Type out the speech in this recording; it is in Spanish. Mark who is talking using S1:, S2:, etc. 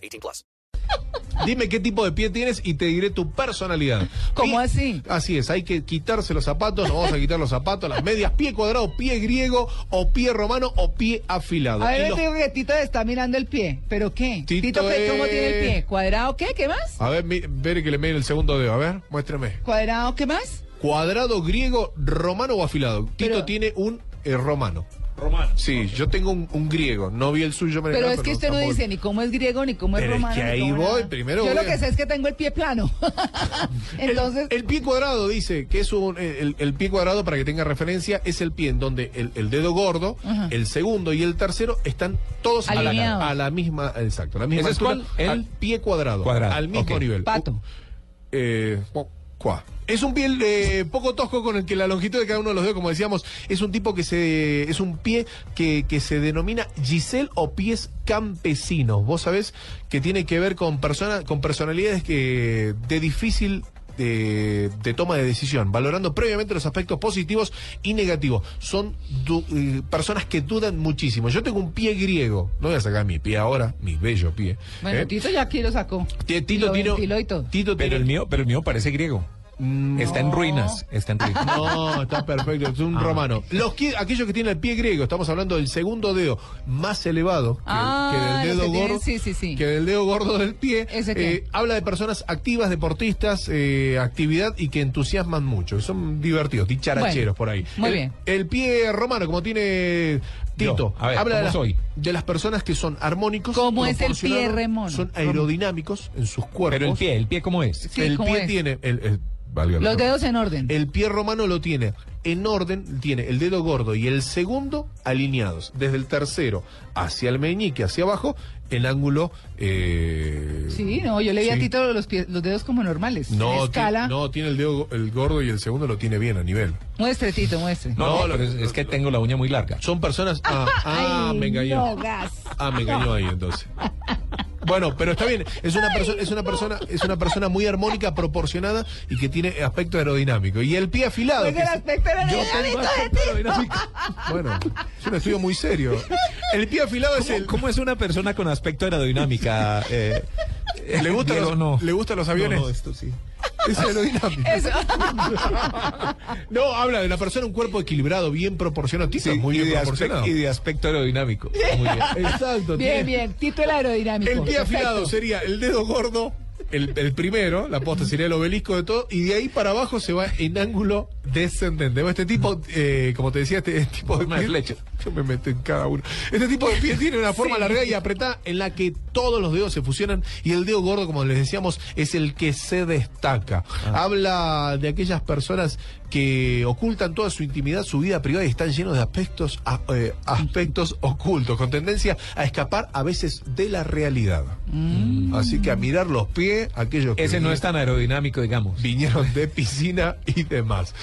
S1: 18 plus.
S2: Dime qué tipo de pie tienes y te diré tu personalidad.
S3: ¿Cómo
S2: Pie-
S3: así?
S2: Así es, hay que quitarse los zapatos, nos vamos a quitar los zapatos, las medias, pie cuadrado, pie griego, o pie romano, o pie afilado.
S3: A ver,
S2: los-
S3: te digo que Tito está mirando el pie. ¿Pero qué?
S2: Tito
S3: ¿qué- ¿cómo
S2: es-
S3: tiene el pie? ¿Cuadrado qué? ¿Qué más?
S2: A ver, mi- ver que le meten el segundo dedo, a ver, muéstrame.
S3: ¿Cuadrado qué más?
S2: Cuadrado, griego, romano o afilado. Tito
S3: Pero-
S2: tiene un eh, romano. Romano. Sí, yo tengo un, un griego, no vi el suyo.
S3: Pero es que usted no dice ni cómo es griego, ni cómo es
S2: Pero es
S3: romano.
S2: que ahí voy,
S3: nada.
S2: primero
S3: Yo
S2: voy
S3: lo
S2: a-
S3: que sé es que tengo el pie plano. Entonces,
S2: El, el pie cuadrado dice que es un. El, el pie cuadraado, para que tenga referencia, es el pie en donde el, el dedo gordo,
S3: Ajá.
S2: el segundo y el tercero están todos a la,
S3: Alineados.
S2: a la misma. Exacto, a la misma
S4: ¿Ese es cuál? El-
S2: al pie cuadrado.
S4: Cuadrado,
S2: Al mismo nivel.
S3: pato.
S2: Eh, po- Es un pie eh, poco tosco con el que la longitud de cada uno de los dedos, como decíamos, es un tipo que se. Es un pie que, que se denomina Giselle o pies campesinos. Vos sabés que tiene que ver con, persona, con personalidades que de difícil de, de toma de decisión, valorando previamente los aspectos positivos y negativos. Son du- eh, personas que dudan muchísimo. Yo tengo un pie griego, no voy a sacar mi pie ahora, mi bello pie.
S3: Bueno,
S2: ¿eh?
S3: Tito ya aquí lo sacó.
S2: Tito
S3: todo.
S2: Tito
S4: Pero
S2: tiene-
S4: el mío, pero el mío parece griego. Está en ruinas. Está en ruinas.
S2: No, está perfecto, es un
S4: Ah,
S2: romano. Los que- aquellos que tienen el pie griego, estamos hablando del segundo dedo más elevado que,
S3: Ah,
S2: que del dedo
S3: que
S2: gordo,
S3: sí, sí, sí.
S2: que del dedo gordo del pie. Eh, habla de personas activas, deportistas, eh, actividad y que entusiasman mucho, que son divertidos, dicharacheros
S3: Bueno,
S2: por ahí.
S3: muy
S2: el,
S3: bien.
S2: El pie romano, como tiene Tito,
S4: Yo, a ver,
S2: habla de
S4: ¿cómo
S2: las,
S4: soy?
S2: de las personas que son armónicos,
S3: ¿Cómo es el pie remono?
S2: Son aerodinámicos en sus cuerpos.
S4: Pero el pie, ¿el pie cómo es?
S3: Sí,
S2: el
S3: ¿cómo
S2: pie
S3: es?
S2: tiene el, el- valga
S3: Los dedos en orden.
S2: el pie romano lo tiene en orden, tiene el dedo gordo y el segundo alineados, desde el tercero hacia el meñique, hacia abajo, en ángulo... eh,
S3: Sí, no, yo le vi a
S2: sí.
S3: Tito los, pies- los dedos como normales.
S2: No,
S3: escala.
S2: no, tiene el dedo el gordo y el segundo lo tiene bien a nivel.
S3: Muestre, Tito, muestre.
S4: No,
S2: No,
S4: no, pero es, es que tengo la uña muy larga.
S2: Son personas... Ah, ah,
S3: Ay,
S2: me engañó.
S3: no, gas.
S2: Ah, me engañó ahí entonces. Bueno, pero está bien. Es una persona, es una persona, es una persona muy armónica, proporcionada y que tiene aspecto aerodinámico. Y el pie afilado.
S3: Pues
S2: que
S3: el aspecto
S2: aerodinámico. Bueno, es un estudio muy serio. El pie afilado es
S4: ¿Cómo,
S2: el.
S4: cómo es una persona con aspecto aerodinámica? Eh,
S2: ¿Le gustan
S4: Diego,
S2: los,
S4: no.
S2: ¿Le gustan los aviones?
S4: No, no, esto sí.
S2: Es aerodinámico.
S3: Eso.
S2: No, habla de una persona, un cuerpo equilibrado, bien proporcionado. Tito
S4: Sí,
S2: es muy
S4: y,
S2: bien
S4: de
S2: proporcionado.
S4: aspecto, y de aspecto aerodinámico. Muy bien.
S2: Exacto.
S3: Bien, bien. Tito el aerodinámico.
S2: El pie afilado sería el dedo gordo, el, el primero, la posta sería el obelisco de todo, y de ahí para abajo se va en ángulo descendente. Este tipo, eh, como te decía, este tipo de
S4: Forma de
S2: pie-
S4: flecha.
S2: Yo me meto en cada uno. Este tipo de pie tiene una forma larga y apretada en la que todos los dedos se fusionan y el dedo gordo, como les decíamos, es el que se destaca. Habla de aquellas personas que ocultan toda su intimidad, su vida privada y están llenos de aspectos, a- eh, aspectos ocultos, con tendencia a escapar a veces de la realidad. Así que a mirar los pies, aquellos que
S4: Ese no es tan aerodinámico, digamos.
S2: vinieron de piscina y demás.